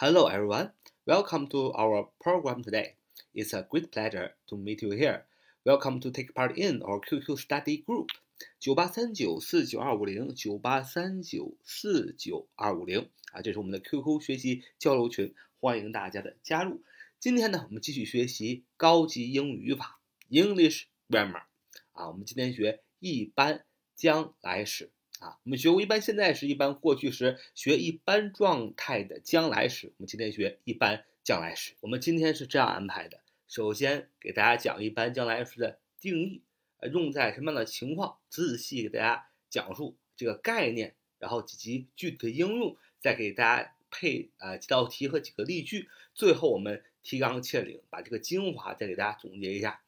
Hello, everyone. Welcome to our program today. It's a great pleasure to meet you here. Welcome to take part in our QQ study group. 九八三九四九二五零九八三九四九二五零啊，这是我们的 QQ 学习交流群，欢迎大家的加入。今天呢，我们继续学习高级英语语法 English Grammar 啊，我们今天学一般将来时。啊，我们学过一般现在时、一般过去时，学一般状态的将来时。我们今天学一般将来时。我们今天是这样安排的：首先给大家讲一般将来时的定义，呃，用在什么样的情况，仔仔细给大家讲述这个概念，然后以及具体的应用，再给大家配呃几道题和几个例句。最后我们提纲挈领，把这个精华再给大家总结一下，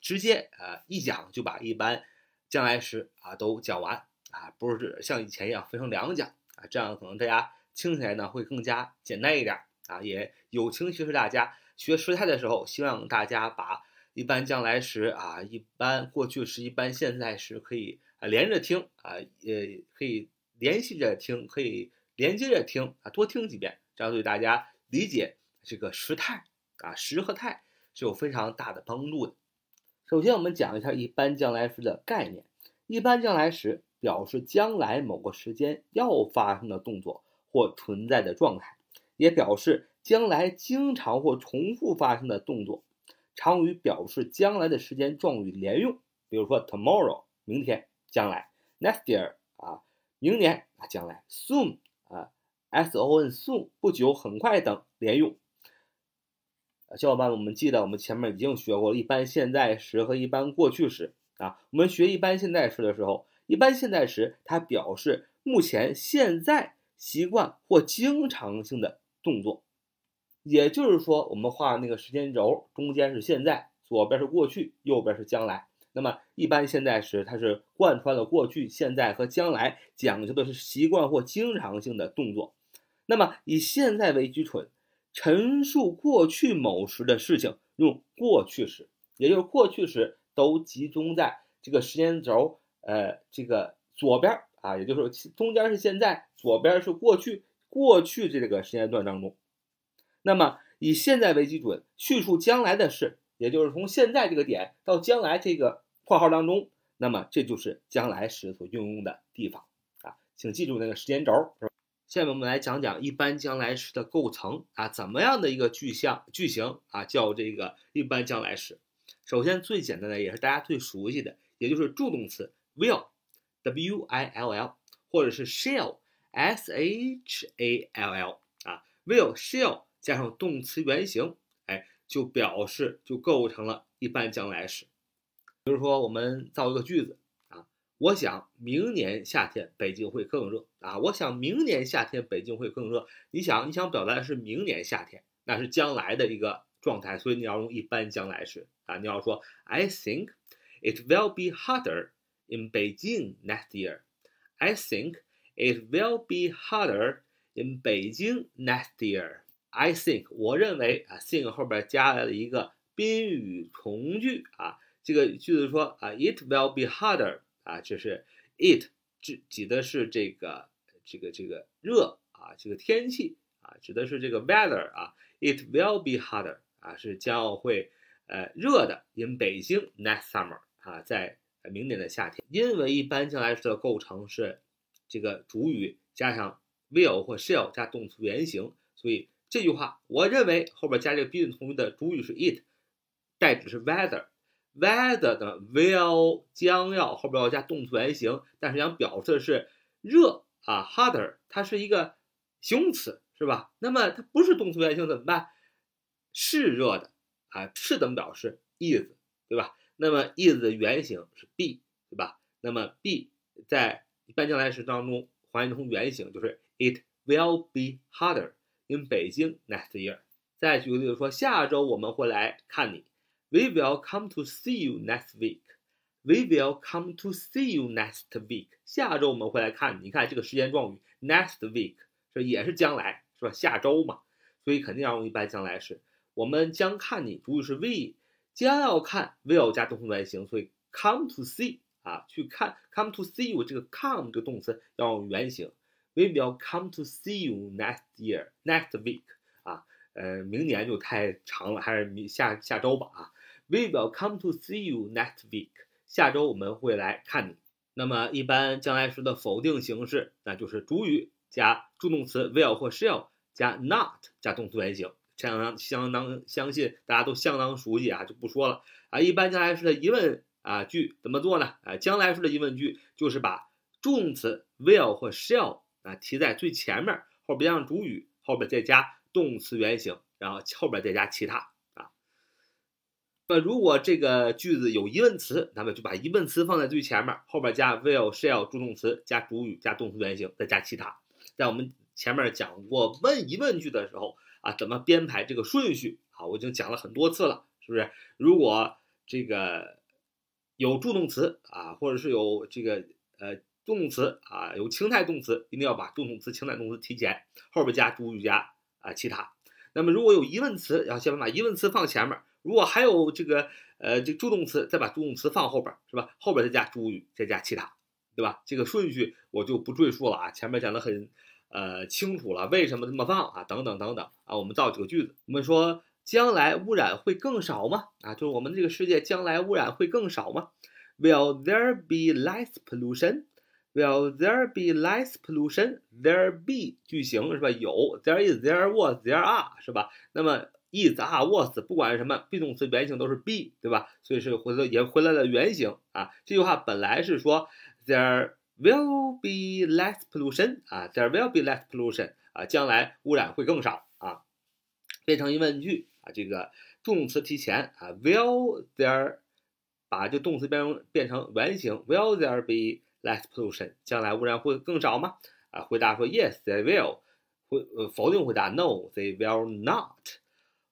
直接呃一讲就把一般将来时啊都讲完。啊，不是像以前一样分成两讲啊，这样可能大家听起来呢会更加简单一点啊。也友情提示大家，学时态的时候，希望大家把一般将来时啊、一般过去时、一般现在时可以啊连着听啊，也可以联系着听，可以连接着听啊，多听几遍，这样对大家理解这个时态啊时和态是有非常大的帮助的。首先，我们讲一下一般将来时的概念，一般将来时。表示将来某个时间要发生的动作或存在的状态，也表示将来经常或重复发生的动作。常与表示将来的时间状语连用，比如说 tomorrow 明天，将来；next year 啊明年啊将来；soon 啊 s o n soon 不久很快等连用。小伙伴们，我们记得我们前面已经学过一般现在时和一般过去时啊。我们学一般现在时的时候。一般现在时，它表示目前、现在习惯或经常性的动作。也就是说，我们画那个时间轴，中间是现在，左边是过去，右边是将来。那么，一般现在时，它是贯穿了过去、现在和将来，讲究的是习惯或经常性的动作。那么，以现在为基准，陈述过去某时的事情，用过去时，也就是过去时都集中在这个时间轴。呃，这个左边啊，也就是中间是现在，左边是过去，过去这个时间段当中，那么以现在为基准叙述将来的事，也就是从现在这个点到将来这个括号当中，那么这就是将来时所运用的地方啊，请记住那个时间轴。下面我们来讲讲一般将来时的构成啊，怎么样的一个句象句型啊叫这个一般将来时？首先最简单的也是大家最熟悉的，也就是助动词。Will w i l l 或者是 shall s h a l l 啊，will shall 加上动词原形，哎，就表示就构成了一般将来时。比如说，我们造一个句子啊，我想明年夏天北京会更热啊。我想明年夏天北京会更热。你想，你想表达的是明年夏天，那是将来的一个状态，所以你要用一般将来时啊。你要说，I think it will be hotter。In Beijing next year. I think it will be harder in Beijing next year. I think 我认为啊，think 后边加了一个宾语从句啊，这个句子说啊，it will be harder 啊，就是 it 指指的是这个这个这个热啊，这个天气啊，指的是这个 weather 啊，it will be harder 啊，是将要会呃热的 in 北京 next summer 啊，在明年的夏天，因为一般将来时的构成是这个主语加上 will 或 shall 加动词原形，所以这句话我认为后边加这个宾语从句的主语是 it，代指是 weather，weather 的 will 将要后边要加动词原形，但是想表示的是热啊，hotter 它是一个形容词是吧？那么它不是动词原形怎么办？是热的啊，是怎么表示 is 对吧？那么 is 的原形是 be，对吧？那么 be 在一般将来时当中还原成原形就是 it will be harder in Beijing next year。再举个例子说，下周我们会来看你。We will come to see you next week. We will come to see you next week. 下周我们会来看你。你看这个时间状语 next week 这也是将来，是吧？下周嘛，所以肯定要用一般将来时。我们将看你，主语是 we。将要看 will 加动词原形，所以 come to see 啊，去看 come to see you 这个 come 这个动词要用原形。We will come to see you next year, next week 啊，呃，明年就太长了，还是明下下周吧啊。We will come to see you next week。下周我们会来看你。那么一般将来时的否定形式，那就是主语加助动词 will 或 shall 加 not 加动词原形。相当相当相信大家都相当熟悉啊，就不说了啊。一般将来时的疑问啊句怎么做呢？啊，将来时的疑问句就是把助动词 will 或 shall 啊提在最前面，后边加上主语，后边再加动词原形，然后后边再加其他啊。那如果这个句子有疑问词，那么就把疑问词放在最前面，后边加 will、shall 助动词加主语加动词原形，再加其他。在我们前面讲过问疑问句的时候。啊，怎么编排这个顺序啊？我已经讲了很多次了，是不是？如果这个有助动词啊，或者是有这个呃动词啊，有情态动词，一定要把助动词、情态动词提前，后边加主语加啊其他。那么如果有疑问词，要先把疑问词放前面；如果还有这个呃这助动词，再把助动词放后边，是吧？后边再加主语，再加其他，对吧？这个顺序我就不赘述了啊，前面讲的很。呃，清楚了为什么这么放啊？等等等等啊，我们造几个句子。我们说将来污染会更少吗？啊，就是我们这个世界将来污染会更少吗？Will there be less pollution? Will there be less pollution? There be 句型是吧？有，there is, there was, there are 是吧？那么 is, are, was 不管是什么 be 动词原形都是 be 对吧？所以是回头也回来了原形啊。这句话本来是说 there。Will be less pollution 啊，there will be less pollution 啊，将来污染会更少啊，变成疑问句啊，这个动词提前啊，Will there 把这动词变成变成原形，Will there be less pollution 将来污染会更少吗？啊，回答说 Yes, they will。回呃否定回答 No, they will not。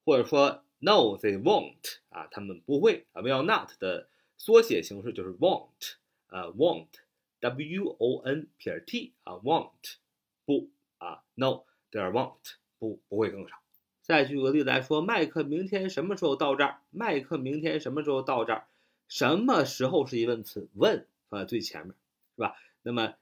或者说 No, they won't 啊，他们不会啊，will not 的缩写形式就是 won't 啊，won't。W O N 撇 T 啊，Want 不啊，No，这儿 won't 不不会更少。再举个例子来说，麦克明天什么时候到这儿？麦克明天什么时候到这儿？什么时候是疑问词？when 放在最前面，是吧？那么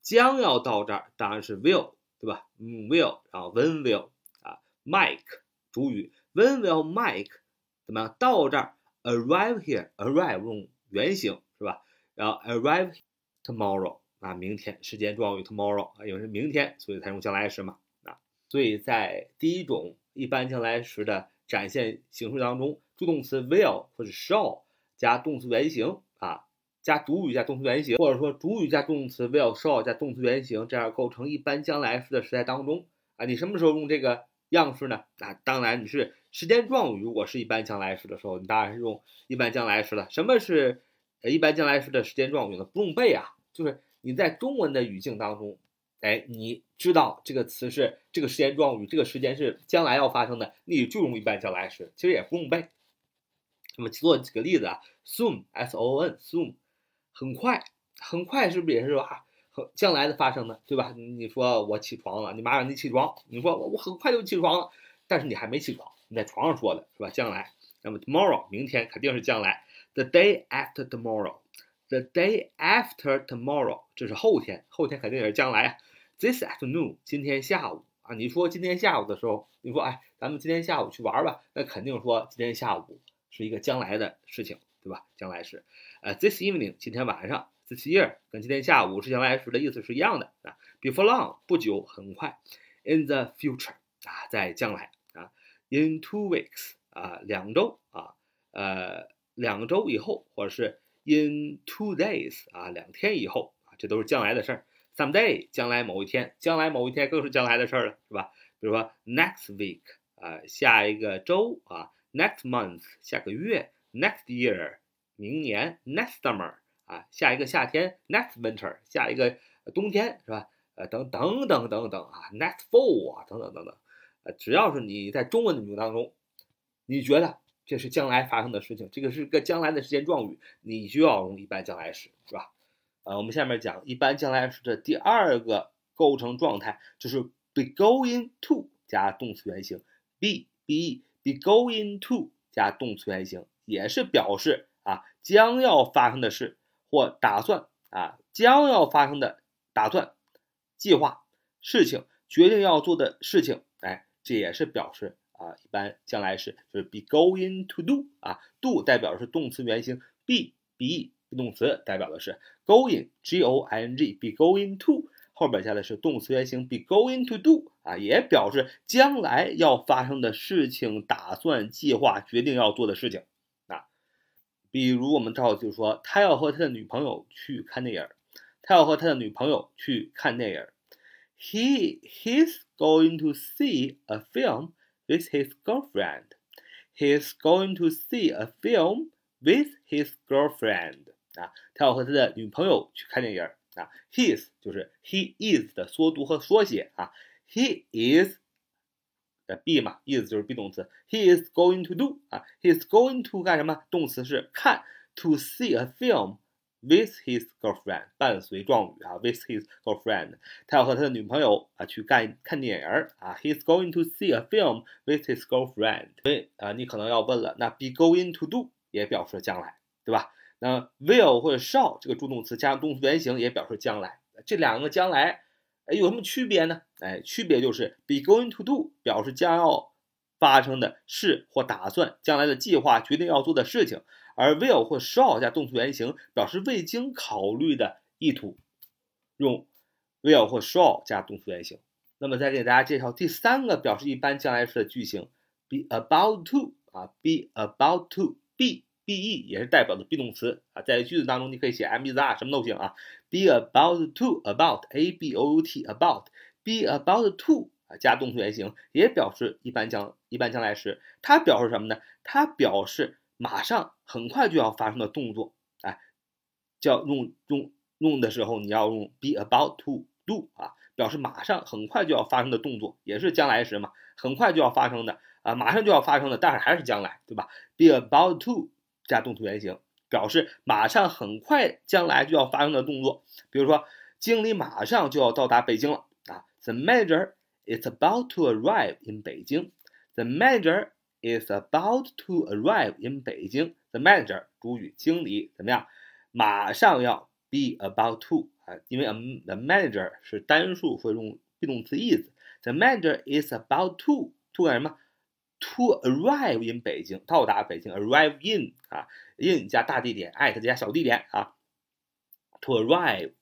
将要到这儿，当然是 will，对吧？嗯，will，然后 when will 啊，Mike 主语，when will Mike 怎么样到这儿？arrive here，arrive 用原形是吧？然后 arrive。Tomorrow 啊，明天时间状语 tomorrow 啊，因为是明天，所以才用将来时嘛啊。所以在第一种一般将来时的展现形式当中，助动词 will 或者 shall 加动词原形啊，加主语加动词原形，或者说主语加动词 will shall 加动词原形，这样构成一般将来时的时态当中啊。你什么时候用这个样式呢？啊，当然你是时间状语，如果是一般将来时的时候，你当然是用一般将来时了。什么是一般将来时的时间状语呢？不用背啊。就是你在中文的语境当中，哎，你知道这个词是这个时间状语，这个时间是将来要发生的，你就用一般将来时，其实也不用背。那么做几个例子啊，soon，s o n，soon，很快，很快是不是也是吧？很将来的发生的，对吧？你说我起床了，你妈让你起床，你说我我很快就起床了，但是你还没起床，你在床上说的是吧？将来，那么 tomorrow，明天肯定是将来，the day after tomorrow。The day after tomorrow，这是后天，后天肯定也是将来啊。This afternoon，今天下午啊，你说今天下午的时候，你说哎，咱们今天下午去玩吧，那肯定说今天下午是一个将来的事情，对吧？将来时，呃，this evening，今天晚上，this year，跟今天下午是将来时的意思是一样的啊。Before long，不久，很快。In the future，啊，在将来啊。In two weeks，啊，两周啊，呃，两周以后，或者是。In two days 啊，两天以后啊，这都是将来的事儿。Someday 将来某一天，将来某一天更是将来的事儿了，是吧？比如说 next week 啊，下一个周啊，next month 下个月，next year 明年，next summer 啊，下一个夏天，next winter 下一个冬天，是吧？呃，等等等等等啊，next fall 啊，等等等等，呃，只要是你在中文的语境当中，你觉得。这是将来发生的事情，这个是个将来的时间状语，你就要用一般将来时，是吧？呃，我们下面讲一般将来时的第二个构成状态，就是 be going to 加动词原形，be be be going to 加动词原形，也是表示啊将要发生的事或打算啊将要发生的打算、计划、事情、决定要做的事情，哎，这也是表示啊，一般将来时就是 be going to do 啊，do 代表的是动词原形，be be 动词代表的是 going g o i n g be going to 后边加的是动词原形 be going to do 啊，也表示将来要发生的事情、打算、计划、决定要做的事情啊。比如我们照就说他要和他的女朋友去看电影，他要和他的女朋友去看电影。He he's going to see a film with his girlfriend. He's going to see a film with his girlfriend. 啊，他要和他的女朋友去看电影啊。His 就是 he is 的缩读和缩写啊。He is 的 be 嘛，is 就是 be 动词。He is going to do 啊，he is going to 干什么？动词是看，to see a film with his girlfriend 伴随状语啊，with his girlfriend，他要和他的女朋友啊去干看电影儿啊，he's going to see a film with his girlfriend。所以啊，你可能要问了，那 be going to do 也表示将来，对吧？那 will 或者 shall 这个助动词加上动词原形也表示将来，这两个将来哎有什么区别呢？哎，区别就是 be going to do 表示将要发生的事或打算，将来的计划、决定要做的事情。而 will 或 shall 加动词原形表示未经考虑的意图，用 will 或 shall 加动词原形。那么再给大家介绍第三个表示一般将来时的句型，be about to 啊，be about to be be 也是代表的 be 动词啊，在句子当中你可以写 am is are 什么都行啊，be about to about a b o u t about be about to 啊加动词原形也表示一般将一般将来时，它表示什么呢？它表示。马上很快就要发生的动作，哎，叫用用用的时候，你要用 be about to do 啊，表示马上很快就要发生的动作，也是将来时嘛，很快就要发生的啊，马上就要发生的，但是还是将来，对吧？be about to 加动词原形，表示马上很快将来就要发生的动作。比如说，经理马上就要到达北京了啊，the manager is about to arrive in 北京，the manager。Is about to arrive in 北京。The manager 主语经理怎么样？马上要 be about to 啊，因为 the manager 是单数，会用 be 动词 is。The manager is about to to 干什么？To arrive in 北京，到达北京。Arrive in 啊，in 加大地点，at 加小地点啊。To arrive，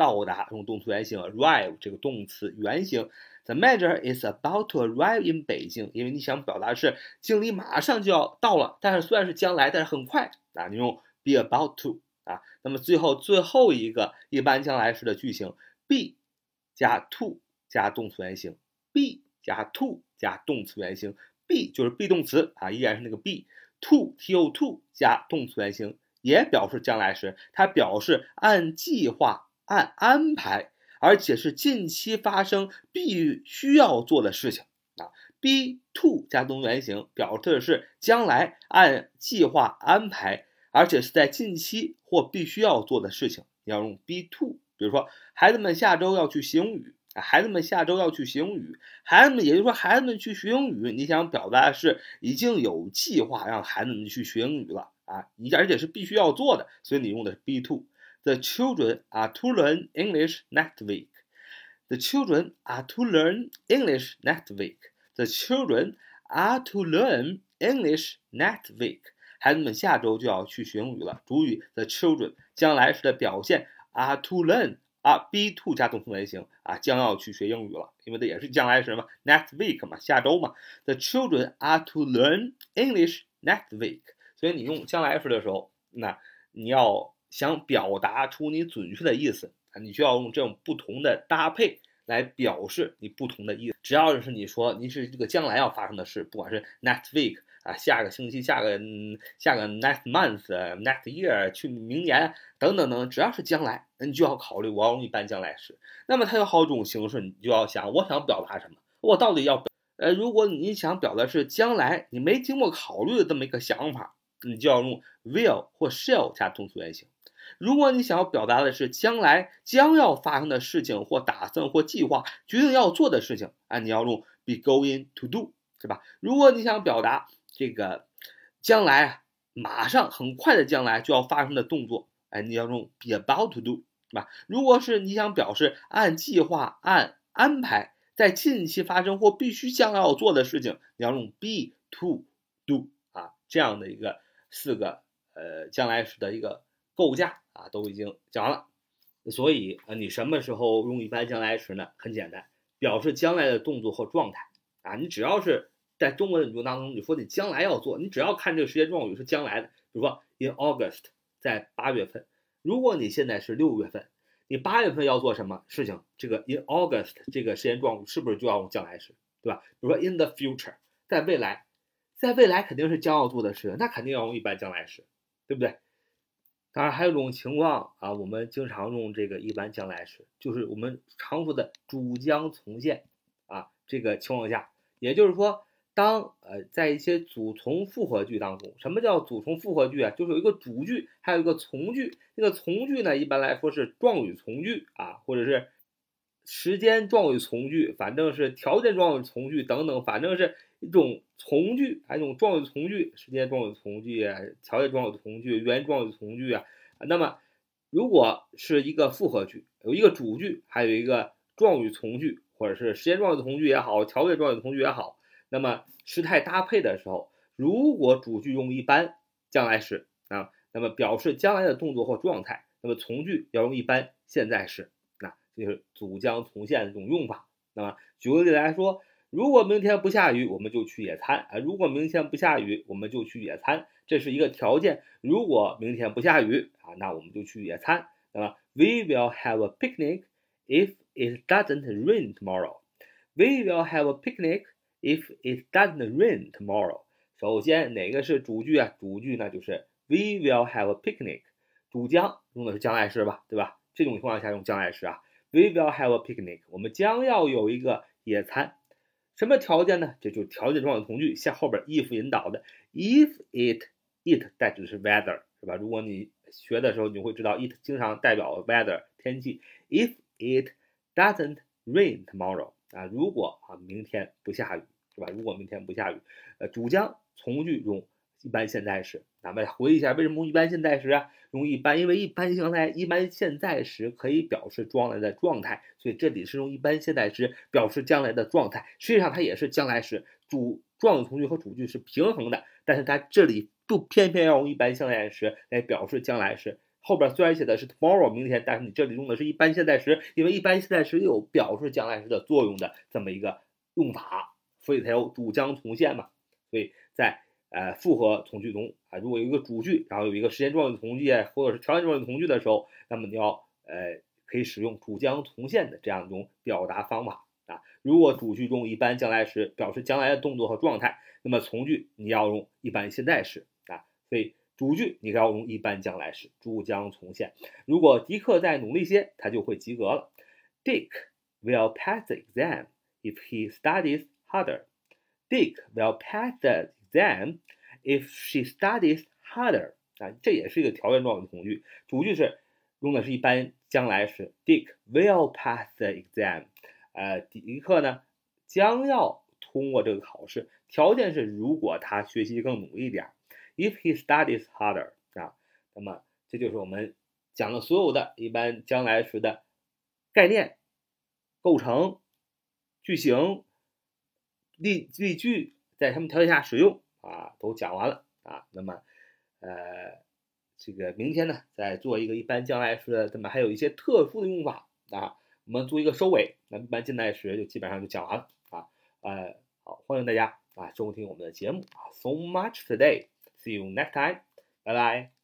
到达用动词原形 arrive 这个动词原形。The manager is about to arrive in 北京，因为你想表达是经理马上就要到了，但是虽然是将来，但是很快啊，你用 be about to 啊。那么最后最后一个一般将来时的句型，be 加 to 加动词原形，be 加 to 加动词原形，be 就是 be 动词啊，依然是那个 be，to t o to 加动词原形也表示将来时，它表示按计划按安排。而且是近期发生必须要做的事情啊，be to 加动原形，表示的是将来按计划安排，而且是在近期或必须要做的事情。你要用 be to，比如说孩子们下周要去学英语，孩子们下周要去学英语，孩子们也就是说孩子们去学英语，你想表达的是已经有计划让孩子们去学英语了啊，你而且是必须要做的，所以你用的是 be to。The children are to learn English next week. The children are to learn English next week. The children are to learn English next week. 孩子们下周就要去学英语了。主语 the children 将来时的表现 are to learn 啊，be to 加动词原形啊，将要去学英语了，因为这也是将来时嘛，next week 嘛，下周嘛。The children are to learn English next week. 所以你用将来时的时候，那你要。 想表达出你准确的意思啊，你需要用这种不同的搭配来表示你不同的意思。只要是你说你是这个将来要发生的事，不管是 next week 啊，下个星期，下个下个 next month，next year，去明年等等等，只要是将来，那你就要考虑我要用一般将来时。那么它有好几种形式，你就要想我想表达什么，我到底要呃，如果你想表达是将来，你没经过考虑的这么一个想法，你就要用 will 或 shall 加动词原形。如果你想要表达的是将来将要发生的事情，或打算，或计划，决定要做的事情，啊，你要用 be going to do，是吧？如果你想表达这个将来啊，马上很快的将来就要发生的动作，哎，你要用 be about to do，是吧？如果是你想表示按计划、按安排，在近期发生或必须将要做的事情，你要用 be to do 啊，这样的一个四个呃将来时的一个构架啊，都已经讲完了。所以啊，你什么时候用一般将来时呢？很简单，表示将来的动作或状态啊。你只要是在中文的语境当中，你说你将来要做，你只要看这个时间状语是将来的，比如说 in August，在八月份。如果你现在是六月份，你八月份要做什么事情？这个 in August 这个时间状语是不是就要用将来时，对吧？比如说 in the future，在未来，在未来肯定是将要做的事情，那肯定要用一般将来时，对不对？当然还有一种情况啊，我们经常用这个一般将来时，就是我们常说的主将从现啊，这个情况下，也就是说，当呃在一些主从复合句当中，什么叫主从复合句啊？就是有一个主句，还有一个从句，那个从句呢，一般来说是状语从句啊，或者是时间状语从句，反正是条件状语从句等等，反正是一种从句，还有一种状语从句，时间状语从句，条件状语从句，原状语从句啊。那么，如果是一个复合句，有一个主句，还有一个状语从句，或者是时间状语从句也好，条件状语从句也好，那么时态搭配的时候，如果主句用一般将来时啊，那么表示将来的动作或状态，那么从句要用一般现在时，那这就是主将从现的这种用法。那么举个例子来说。如果明天不下雨，我们就去野餐啊！如果明天不下雨，我们就去野餐，这是一个条件。如果明天不下雨啊，那我们就去野餐。那么，We will have a picnic if it doesn't rain tomorrow. We will have a picnic if it doesn't rain tomorrow. 首先，哪个是主句啊？主句呢就是 We will have a picnic，主将用的是将来时吧，对吧？这种情况下用将来时啊。We will have a picnic，我们将要有一个野餐。什么条件呢？这就条件状语从句，向后边 if 引导的。if it it 代指的是 weather，是吧？如果你学的时候，你会知道 it 经常代表 weather 天气。if it doesn't rain tomorrow 啊，如果啊明天不下雨，是吧？如果明天不下雨，呃，主将从句中。一般现在时，咱们回忆一下，为什么用一般现在时啊？用一般，因为一般现在、一般现在时可以表示将来的状态，所以这里是用一般现在时表示将来的状态。实际上它也是将来时，主状语从句和主句是平衡的，但是它这里就偏偏要用一般现在时来表示将来时。后边虽然写的是 tomorrow 明天，但是你这里用的是一般现在时，因为一般现在时有表示将来时的作用的这么一个用法，所以才有主将从现嘛。所以在呃，复合从句中啊，如果有一个主句，然后有一个时间状语从句或者是条件状语从句的时候，那么你要呃可以使用主将从现的这样一种表达方法啊。如果主句中一般将来时表示将来的动作和状态，那么从句你要用一般现在时啊。所以主句你要用一般将来时，主将从现。如果迪克再努力些，他就会及格了。Dick will pass the exam if he studies harder. Dick will pass the Then, if she studies harder，啊，这也是一个条件状语从句。主句是用的是一般将来时，Dick will pass the exam。呃，迪克呢将要通过这个考试。条件是如果他学习更努力一点，if he studies harder，啊，那么这就是我们讲的所有的一般将来时的概念、构成、句型、例例句。在什么条件下使用啊？都讲完了啊。那么，呃，这个明天呢，再做一个一般将来时的，那么还有一些特殊的用法啊。我们做一个收尾，那一般现在时就基本上就讲完了啊。呃，好，欢迎大家啊收听我们的节目啊。So much today. See you next time. Bye bye.。